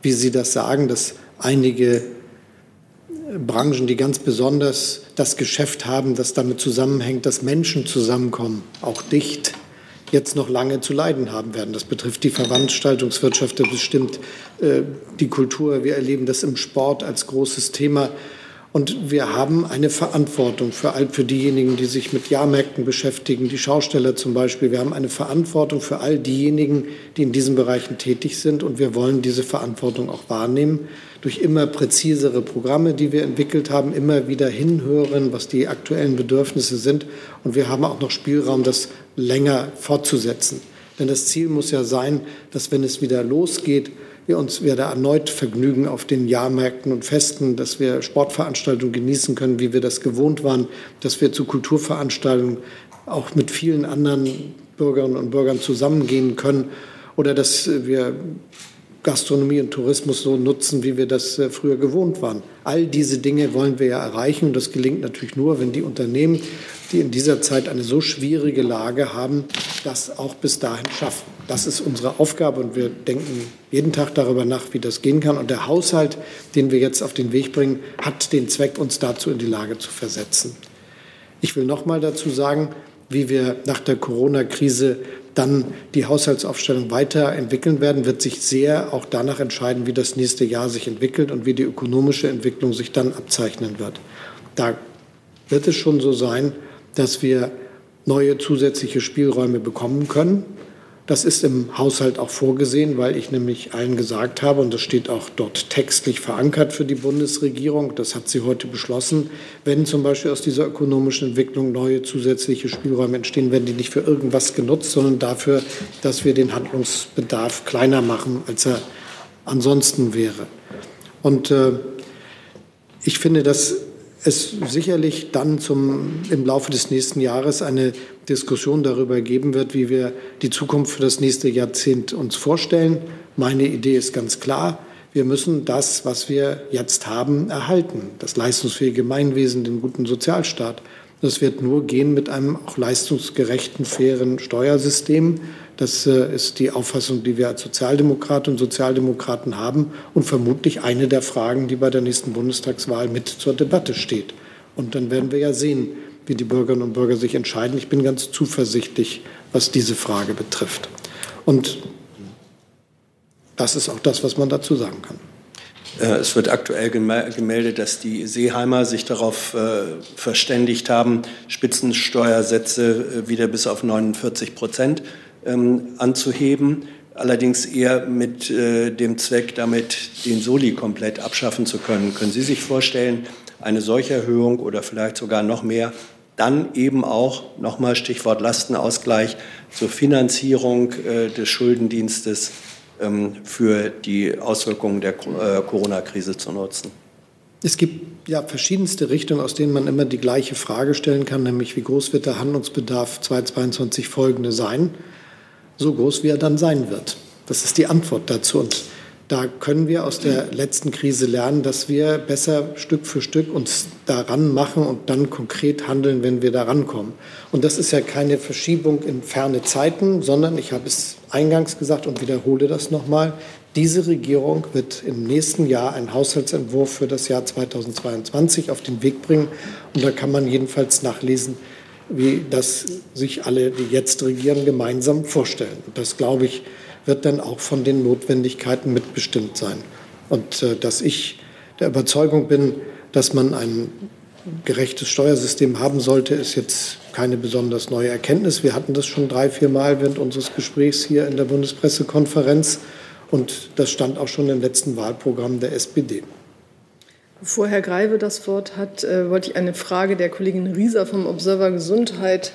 Speaker 2: wie Sie das sagen, dass einige Branchen, die ganz besonders das Geschäft haben, das damit zusammenhängt, dass Menschen zusammenkommen, auch dicht, jetzt noch lange zu leiden haben werden. Das betrifft die Veranstaltungswirtschaft, das bestimmt äh, die Kultur. Wir erleben das im Sport als großes Thema. Und wir haben eine Verantwortung für, all, für diejenigen, die sich mit Jahrmärkten beschäftigen, die Schausteller zum Beispiel. Wir haben eine Verantwortung für all diejenigen, die in diesen Bereichen tätig sind. Und wir wollen diese Verantwortung auch wahrnehmen durch immer präzisere Programme, die wir entwickelt haben, immer wieder hinhören, was die aktuellen Bedürfnisse sind. Und wir haben auch noch Spielraum, das länger fortzusetzen. Denn das Ziel muss ja sein, dass wenn es wieder losgeht, wir uns wieder erneut vergnügen auf den Jahrmärkten und Festen, dass wir Sportveranstaltungen genießen können, wie wir das gewohnt waren, dass wir zu Kulturveranstaltungen auch mit vielen anderen Bürgerinnen und Bürgern zusammengehen können oder dass wir Gastronomie und Tourismus so nutzen, wie wir das äh, früher gewohnt waren. All diese Dinge wollen wir ja erreichen und das gelingt natürlich nur, wenn die Unternehmen, die in dieser Zeit eine so schwierige Lage haben, das auch bis dahin schaffen. Das ist unsere Aufgabe und wir denken jeden Tag darüber nach, wie das gehen kann. Und der Haushalt, den wir jetzt auf den Weg bringen, hat den Zweck, uns dazu in die Lage zu versetzen. Ich will noch mal dazu sagen, wie wir nach der Corona-Krise dann die Haushaltsaufstellung weiterentwickeln werden, wird sich sehr auch danach entscheiden, wie das nächste Jahr sich entwickelt und wie die ökonomische Entwicklung sich dann abzeichnen wird. Da wird es schon so sein, dass wir neue zusätzliche Spielräume bekommen können. Das ist im Haushalt auch vorgesehen, weil ich nämlich allen gesagt habe, und das steht auch dort textlich verankert für die Bundesregierung, das hat sie heute beschlossen, wenn zum Beispiel aus dieser ökonomischen Entwicklung neue zusätzliche Spielräume entstehen, werden die nicht für irgendwas genutzt, sondern dafür, dass wir den Handlungsbedarf kleiner machen, als er ansonsten wäre. Und äh, ich finde, dass es sicherlich dann zum, im Laufe des nächsten Jahres eine Diskussion darüber geben wird, wie wir die Zukunft für das nächste Jahrzehnt uns vorstellen. Meine Idee ist ganz klar. Wir müssen das, was wir jetzt haben, erhalten. Das leistungsfähige Gemeinwesen, den guten Sozialstaat. Das wird nur gehen mit einem auch leistungsgerechten, fairen Steuersystem. Das äh, ist die Auffassung, die wir als Sozialdemokratinnen und Sozialdemokraten haben und vermutlich eine der Fragen, die bei der nächsten Bundestagswahl mit zur Debatte steht. Und dann werden wir ja sehen, wie die Bürgerinnen und Bürger sich entscheiden. Ich bin ganz zuversichtlich, was diese Frage betrifft. Und das ist auch das, was man dazu sagen kann.
Speaker 11: Äh, es wird aktuell gemeldet, dass die Seeheimer sich darauf äh, verständigt haben, Spitzensteuersätze äh, wieder bis auf 49 Prozent ähm, anzuheben. Allerdings eher mit dem Zweck, damit den Soli komplett abschaffen zu können. Können Sie sich vorstellen, eine solche Erhöhung oder vielleicht sogar noch mehr dann eben auch, nochmal Stichwort Lastenausgleich, zur Finanzierung des Schuldendienstes für die Auswirkungen der äh, Corona-Krise zu nutzen?
Speaker 2: Es gibt ja verschiedenste Richtungen, aus denen man immer die gleiche Frage stellen kann, nämlich wie groß wird der Handlungsbedarf 2022 folgende sein? So groß, wie er dann sein wird. Das ist die Antwort dazu. Und da können wir aus der letzten Krise lernen, dass wir besser Stück für Stück uns daran machen und dann konkret handeln, wenn wir daran kommen. Und das ist ja keine Verschiebung in ferne Zeiten, sondern ich habe es eingangs gesagt und wiederhole das nochmal. Diese Regierung wird im nächsten Jahr einen Haushaltsentwurf für das Jahr 2022 auf den Weg bringen. Und da kann man jedenfalls nachlesen, wie das sich alle, die jetzt regieren, gemeinsam vorstellen. Und das, glaube ich, wird dann auch von den Notwendigkeiten mitbestimmt sein. Und äh, dass ich der Überzeugung bin, dass man ein gerechtes Steuersystem haben sollte, ist jetzt keine besonders neue Erkenntnis. Wir hatten das schon drei, vier Mal während unseres Gesprächs hier in der Bundespressekonferenz. Und das stand auch schon im letzten Wahlprogramm der SPD.
Speaker 3: Bevor Herr Greive das Wort hat, äh, wollte ich eine Frage der Kollegin Rieser vom Observer Gesundheit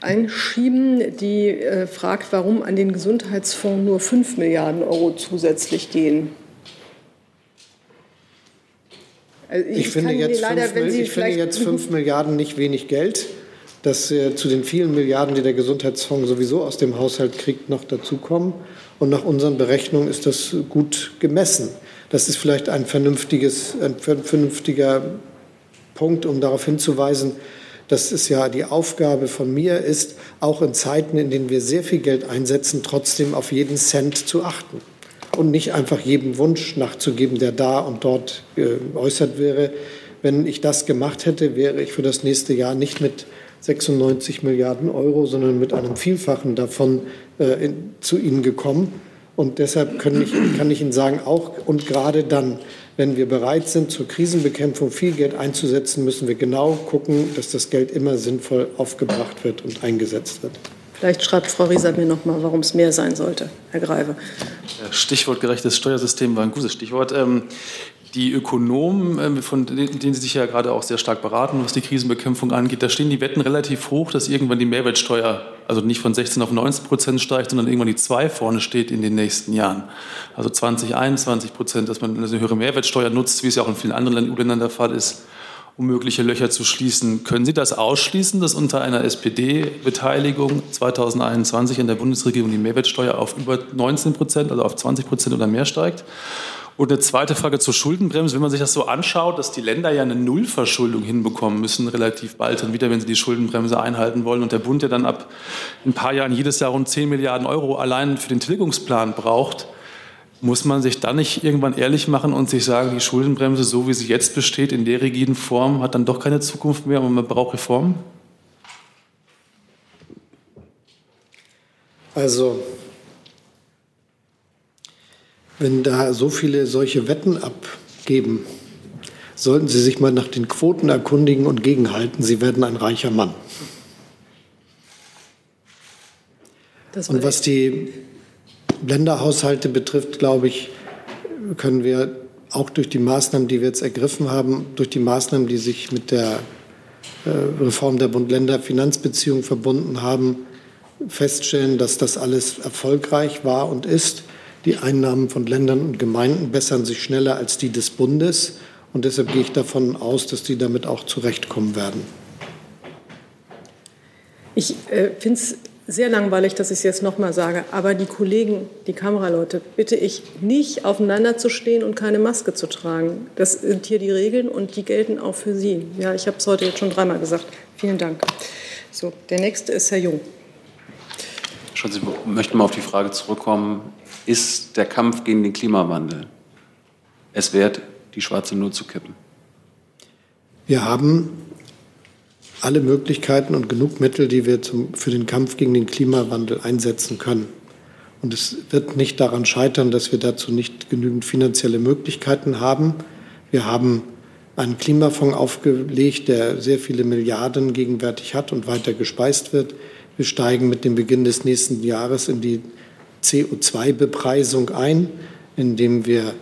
Speaker 3: einschieben, die äh, fragt, warum an den Gesundheitsfonds nur 5 Milliarden Euro zusätzlich gehen.
Speaker 2: Also ich, ich, finde jetzt, leider, 5, ich finde jetzt 5 Milliarden nicht wenig Geld. Das äh, zu den vielen Milliarden, die der Gesundheitsfonds sowieso aus dem Haushalt kriegt, noch dazukommen. Und nach unseren Berechnungen ist das gut gemessen. Das ist vielleicht ein, vernünftiges, ein vernünftiger Punkt, um darauf hinzuweisen, dass es ja die Aufgabe von mir ist, auch in Zeiten, in denen wir sehr viel Geld einsetzen, trotzdem auf jeden Cent zu achten und nicht einfach jedem Wunsch nachzugeben, der da und dort geäußert äh, wäre. Wenn ich das gemacht hätte, wäre ich für das nächste Jahr nicht mit 96 Milliarden Euro, sondern mit einem Vielfachen davon äh, in, zu Ihnen gekommen. Und deshalb ich, kann ich Ihnen sagen, auch und gerade dann, wenn wir bereit sind, zur Krisenbekämpfung viel Geld einzusetzen, müssen wir genau gucken, dass das Geld immer sinnvoll aufgebracht wird und eingesetzt wird.
Speaker 3: Vielleicht schreibt Frau Rieser mir noch mal, warum es mehr sein sollte, Herr Greive.
Speaker 1: Stichwort gerechtes Steuersystem war ein gutes Stichwort. Die Ökonomen, ähm, von denen Sie sich ja gerade auch sehr stark beraten, was die Krisenbekämpfung angeht, da stehen die Wetten relativ hoch, dass irgendwann die Mehrwertsteuer, also nicht von 16 auf 19 Prozent steigt, sondern irgendwann die 2 vorne steht in den nächsten Jahren. Also 20, 21 Prozent, dass man eine höhere Mehrwertsteuer nutzt, wie es ja auch in vielen anderen EU-Ländern der Fall ist, um mögliche Löcher zu schließen. Können Sie das ausschließen, dass unter einer SPD-Beteiligung 2021 in der Bundesregierung die Mehrwertsteuer auf über 19 Prozent, also auf 20 Prozent oder mehr steigt? Und eine zweite Frage zur Schuldenbremse. Wenn man sich das so anschaut, dass die Länder ja eine Nullverschuldung hinbekommen müssen, relativ bald dann wieder, wenn sie die Schuldenbremse einhalten wollen und der Bund ja dann ab ein paar Jahren jedes Jahr rund 10 Milliarden Euro allein für den Tilgungsplan braucht, muss man sich dann nicht irgendwann ehrlich machen und sich sagen, die Schuldenbremse, so wie sie jetzt besteht, in der rigiden Form, hat dann doch keine Zukunft mehr und man braucht Reformen?
Speaker 2: Also wenn da so viele solche Wetten abgeben, sollten Sie sich mal nach den Quoten erkundigen und gegenhalten. Sie werden ein reicher Mann. Und was die Länderhaushalte betrifft, glaube ich, können wir auch durch die Maßnahmen, die wir jetzt ergriffen haben, durch die Maßnahmen, die sich mit der äh, Reform der Bund-Länder-Finanzbeziehungen verbunden haben, feststellen, dass das alles erfolgreich war und ist. Die Einnahmen von Ländern und Gemeinden bessern sich schneller als die des Bundes. Und deshalb gehe ich davon aus, dass die damit auch zurechtkommen werden.
Speaker 3: Ich äh, finde es sehr langweilig, dass ich es jetzt nochmal sage, aber die Kollegen, die Kameraleute, bitte ich nicht aufeinander zu stehen und keine Maske zu tragen. Das sind hier die Regeln und die gelten auch für Sie. Ja, ich habe es heute jetzt schon dreimal gesagt. Vielen Dank. So, der nächste ist Herr Jung.
Speaker 8: Schon, Sie möchten mal auf die Frage zurückkommen, ist der Kampf gegen den Klimawandel es wert, die schwarze Null zu kippen?
Speaker 2: Wir haben alle Möglichkeiten und genug Mittel, die wir zum, für den Kampf gegen den Klimawandel einsetzen können. Und es wird nicht daran scheitern, dass wir dazu nicht genügend finanzielle Möglichkeiten haben. Wir haben einen Klimafonds aufgelegt, der sehr viele Milliarden gegenwärtig hat und weiter gespeist wird. Wir steigen mit dem Beginn des nächsten Jahres in die CO2-Bepreisung ein, indem wir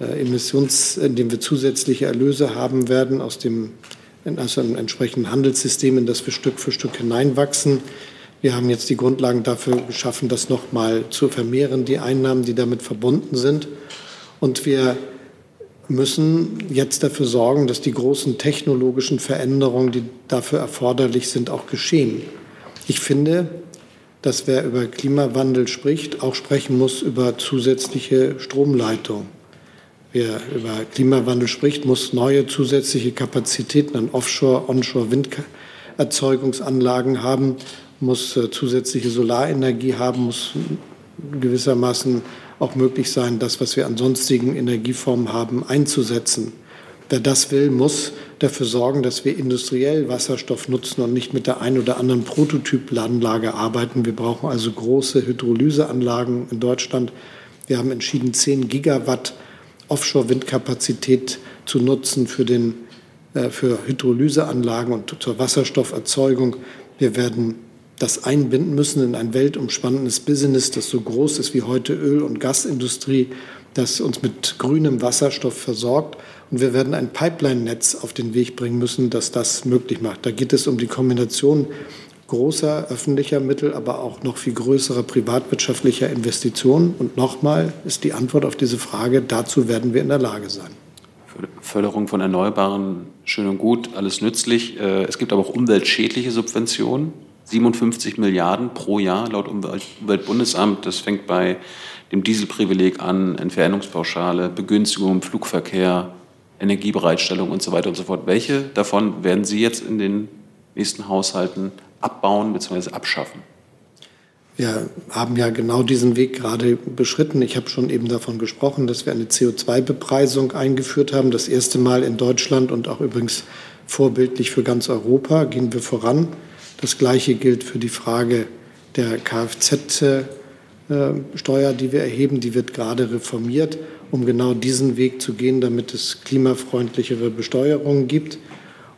Speaker 2: äh, Emissions, indem wir zusätzliche Erlöse haben werden aus dem also einem entsprechenden Handelssystem, in das wir Stück für Stück hineinwachsen. Wir haben jetzt die Grundlagen dafür geschaffen, das nochmal zu vermehren, die Einnahmen, die damit verbunden sind. Und wir müssen jetzt dafür sorgen, dass die großen technologischen Veränderungen, die dafür erforderlich sind, auch geschehen. Ich finde, dass wer über Klimawandel spricht, auch sprechen muss über zusätzliche Stromleitungen wer über Klimawandel spricht, muss neue zusätzliche Kapazitäten an Offshore-, Onshore-Winderzeugungsanlagen haben, muss äh, zusätzliche Solarenergie haben, muss gewissermaßen auch möglich sein, das, was wir an sonstigen Energieformen haben, einzusetzen. Wer das will, muss dafür sorgen, dass wir industriell Wasserstoff nutzen und nicht mit der einen oder anderen Prototypanlage arbeiten. Wir brauchen also große Hydrolyseanlagen in Deutschland. Wir haben entschieden, 10 Gigawatt Offshore-Windkapazität zu nutzen für, den, äh, für Hydrolyseanlagen und zur Wasserstofferzeugung. Wir werden das einbinden müssen in ein weltumspannendes Business, das so groß ist wie heute Öl- und Gasindustrie, das uns mit grünem Wasserstoff versorgt. Und wir werden ein Pipeline-Netz auf den Weg bringen müssen, das das möglich macht. Da geht es um die Kombination großer öffentlicher Mittel, aber auch noch viel größerer privatwirtschaftlicher Investitionen. Und nochmal ist die Antwort auf diese Frage, dazu werden wir in der Lage sein.
Speaker 8: Förderung von Erneuerbaren, schön und gut, alles nützlich. Äh, es gibt aber auch umweltschädliche Subventionen, 57 Milliarden pro Jahr laut Umweltbundesamt. Das fängt bei dem Dieselprivileg an, Entfernungspauschale, Begünstigung im Flugverkehr, Energiebereitstellung und so weiter und so fort. Welche davon werden Sie jetzt in den nächsten Haushalten abbauen bzw. abschaffen?
Speaker 2: Wir haben ja genau diesen Weg gerade beschritten. Ich habe schon eben davon gesprochen, dass wir eine CO2-Bepreisung eingeführt haben. Das erste Mal in Deutschland und auch übrigens vorbildlich für ganz Europa gehen wir voran. Das Gleiche gilt für die Frage der Kfz-Steuer, die wir erheben. Die wird gerade reformiert, um genau diesen Weg zu gehen, damit es klimafreundlichere Besteuerungen gibt.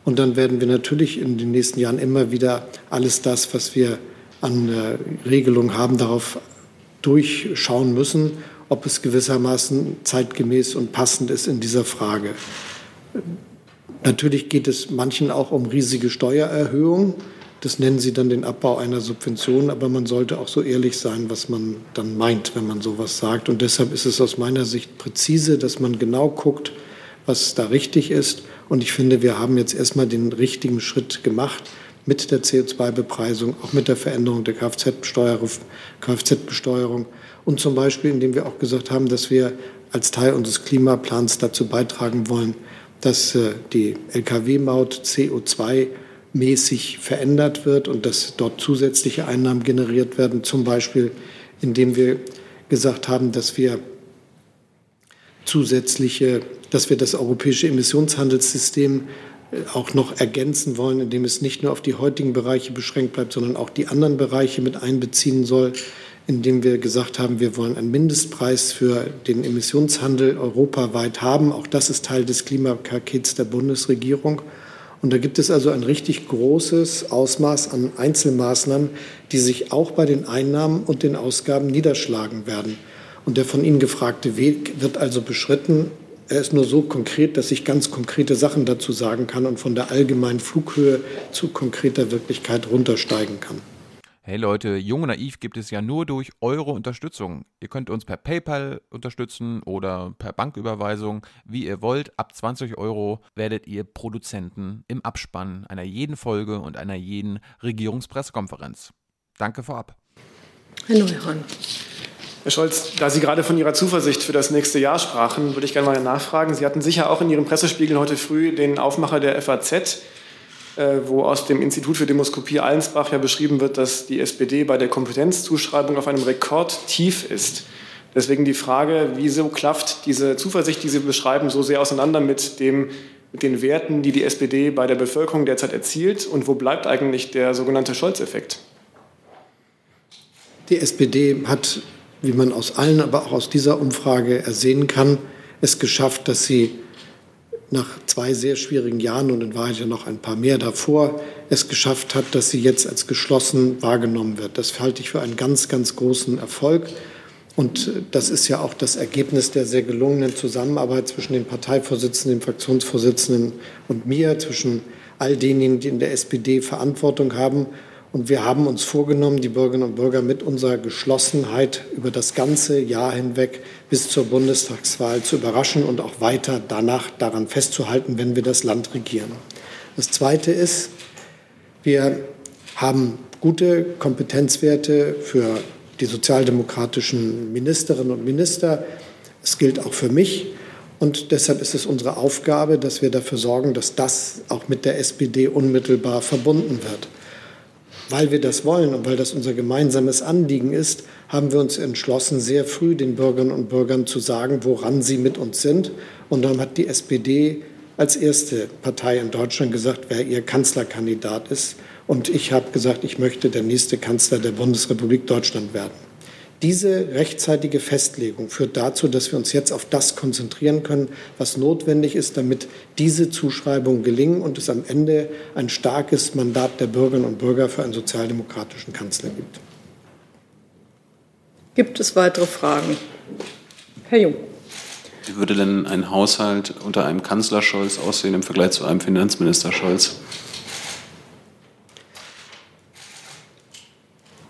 Speaker 2: Und dann werden wir natürlich in den nächsten Jahren immer wieder alles das, was wir an äh, Regelungen haben, darauf durchschauen müssen, ob es gewissermaßen zeitgemäß und passend ist in dieser Frage. Natürlich geht es manchen auch um riesige Steuererhöhungen. Das nennen sie dann den Abbau einer Subvention, aber man sollte auch so ehrlich sein, was man dann meint, wenn man sowas sagt. Und deshalb ist es aus meiner Sicht präzise, dass man genau guckt, was da richtig ist und ich finde, wir haben jetzt erstmal den richtigen Schritt gemacht mit der CO2-Bepreisung, auch mit der Veränderung der Kfz-Besteuerung und zum Beispiel, indem wir auch gesagt haben, dass wir als Teil unseres Klimaplans dazu beitragen wollen, dass äh, die Lkw-Maut CO2 mäßig verändert wird und dass dort zusätzliche Einnahmen generiert werden, zum Beispiel indem wir gesagt haben, dass wir zusätzliche dass wir das europäische Emissionshandelssystem äh, auch noch ergänzen wollen, indem es nicht nur auf die heutigen Bereiche beschränkt bleibt, sondern auch die anderen Bereiche mit einbeziehen soll, indem wir gesagt haben, wir wollen einen Mindestpreis für den Emissionshandel europaweit haben. Auch das ist Teil des Klimapakets der Bundesregierung. Und da gibt es also ein richtig großes Ausmaß an Einzelmaßnahmen, die sich auch bei den Einnahmen und den Ausgaben niederschlagen werden. Und der von Ihnen gefragte Weg wird also beschritten er ist nur so konkret, dass ich ganz konkrete Sachen dazu sagen kann und von der allgemeinen Flughöhe zu konkreter Wirklichkeit runtersteigen kann.
Speaker 12: Hey Leute, Jung und Naiv gibt es ja nur durch eure Unterstützung. Ihr könnt uns per PayPal unterstützen oder per Banküberweisung, wie ihr wollt. Ab 20 Euro werdet ihr Produzenten im Abspann einer jeden Folge und einer jeden Regierungspressekonferenz. Danke vorab.
Speaker 3: Herr Neuhan.
Speaker 7: Herr Scholz, da Sie gerade von Ihrer Zuversicht für das nächste Jahr sprachen, würde ich gerne mal nachfragen. Sie hatten sicher auch in Ihren Pressespiegel heute früh den Aufmacher der FAZ, wo aus dem Institut für Demoskopie Allensbach ja beschrieben wird, dass die SPD bei der Kompetenzzuschreibung auf einem Rekordtief ist. Deswegen die Frage, wieso klafft diese Zuversicht, die Sie beschreiben, so sehr auseinander mit, dem, mit den Werten, die die SPD bei der Bevölkerung derzeit erzielt? Und wo bleibt eigentlich der sogenannte Scholz-Effekt?
Speaker 2: Die SPD hat wie man aus allen, aber auch aus dieser Umfrage ersehen kann, es geschafft, dass sie nach zwei sehr schwierigen Jahren und in Wahrheit ja noch ein paar mehr davor es geschafft hat, dass sie jetzt als geschlossen wahrgenommen wird. Das halte ich für einen ganz, ganz großen Erfolg. Und das ist ja auch das Ergebnis der sehr gelungenen Zusammenarbeit zwischen dem Parteivorsitzenden, dem Fraktionsvorsitzenden und mir, zwischen all denjenigen, die in der SPD Verantwortung haben und wir haben uns vorgenommen, die Bürgerinnen und Bürger mit unserer Geschlossenheit über das ganze Jahr hinweg bis zur Bundestagswahl zu überraschen und auch weiter danach daran festzuhalten, wenn wir das Land regieren. Das Zweite ist, wir haben gute Kompetenzwerte für die sozialdemokratischen Ministerinnen und Minister. Es gilt auch für mich. Und deshalb ist es unsere Aufgabe, dass wir dafür sorgen, dass das auch mit der SPD unmittelbar verbunden wird. Weil wir das wollen und weil das unser gemeinsames Anliegen ist, haben wir uns entschlossen, sehr früh den Bürgerinnen und Bürgern zu sagen, woran sie mit uns sind. Und dann hat die SPD als erste Partei in Deutschland gesagt, wer ihr Kanzlerkandidat ist. Und ich habe gesagt, ich möchte der nächste Kanzler der Bundesrepublik Deutschland werden. Diese rechtzeitige Festlegung führt dazu, dass wir uns jetzt auf das konzentrieren können, was notwendig ist, damit diese Zuschreibungen gelingen und es am Ende ein starkes Mandat der Bürgerinnen und Bürger für einen sozialdemokratischen Kanzler gibt.
Speaker 3: Gibt es weitere Fragen? Herr Jung.
Speaker 8: Wie würde denn ein Haushalt unter einem Kanzler Scholz aussehen im Vergleich zu einem Finanzminister Scholz?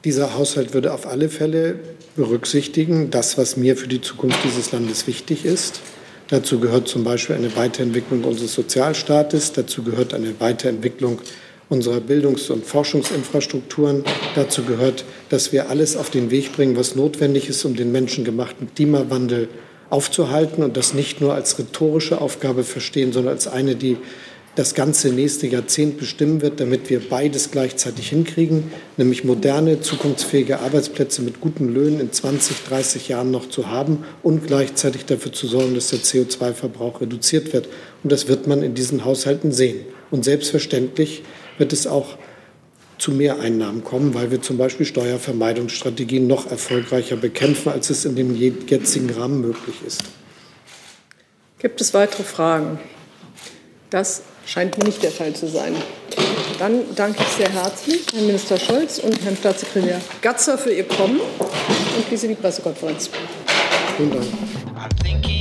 Speaker 2: Dieser Haushalt würde auf alle Fälle berücksichtigen, das, was mir für die Zukunft dieses Landes wichtig ist. Dazu gehört zum Beispiel eine Weiterentwicklung unseres Sozialstaates. Dazu gehört eine Weiterentwicklung unserer Bildungs- und Forschungsinfrastrukturen. Dazu gehört, dass wir alles auf den Weg bringen, was notwendig ist, um den menschengemachten Klimawandel aufzuhalten und das nicht nur als rhetorische Aufgabe verstehen, sondern als eine, die das ganze nächste Jahrzehnt bestimmen wird, damit wir beides gleichzeitig hinkriegen, nämlich moderne, zukunftsfähige Arbeitsplätze mit guten Löhnen in 20, 30 Jahren noch zu haben und gleichzeitig dafür zu sorgen, dass der CO2-Verbrauch reduziert wird. Und das wird man in diesen Haushalten sehen. Und selbstverständlich wird es auch zu Mehreinnahmen kommen, weil wir zum Beispiel Steuervermeidungsstrategien noch erfolgreicher bekämpfen, als es in dem jetzigen Rahmen möglich ist.
Speaker 3: Gibt es weitere Fragen? Das Scheint mir nicht der Fall zu sein. Dann danke ich sehr herzlich Herrn Minister Scholz und Herrn Staatssekretär Gatzer für Ihr Kommen und schließe die Pressekonferenz.
Speaker 2: Vielen Dank.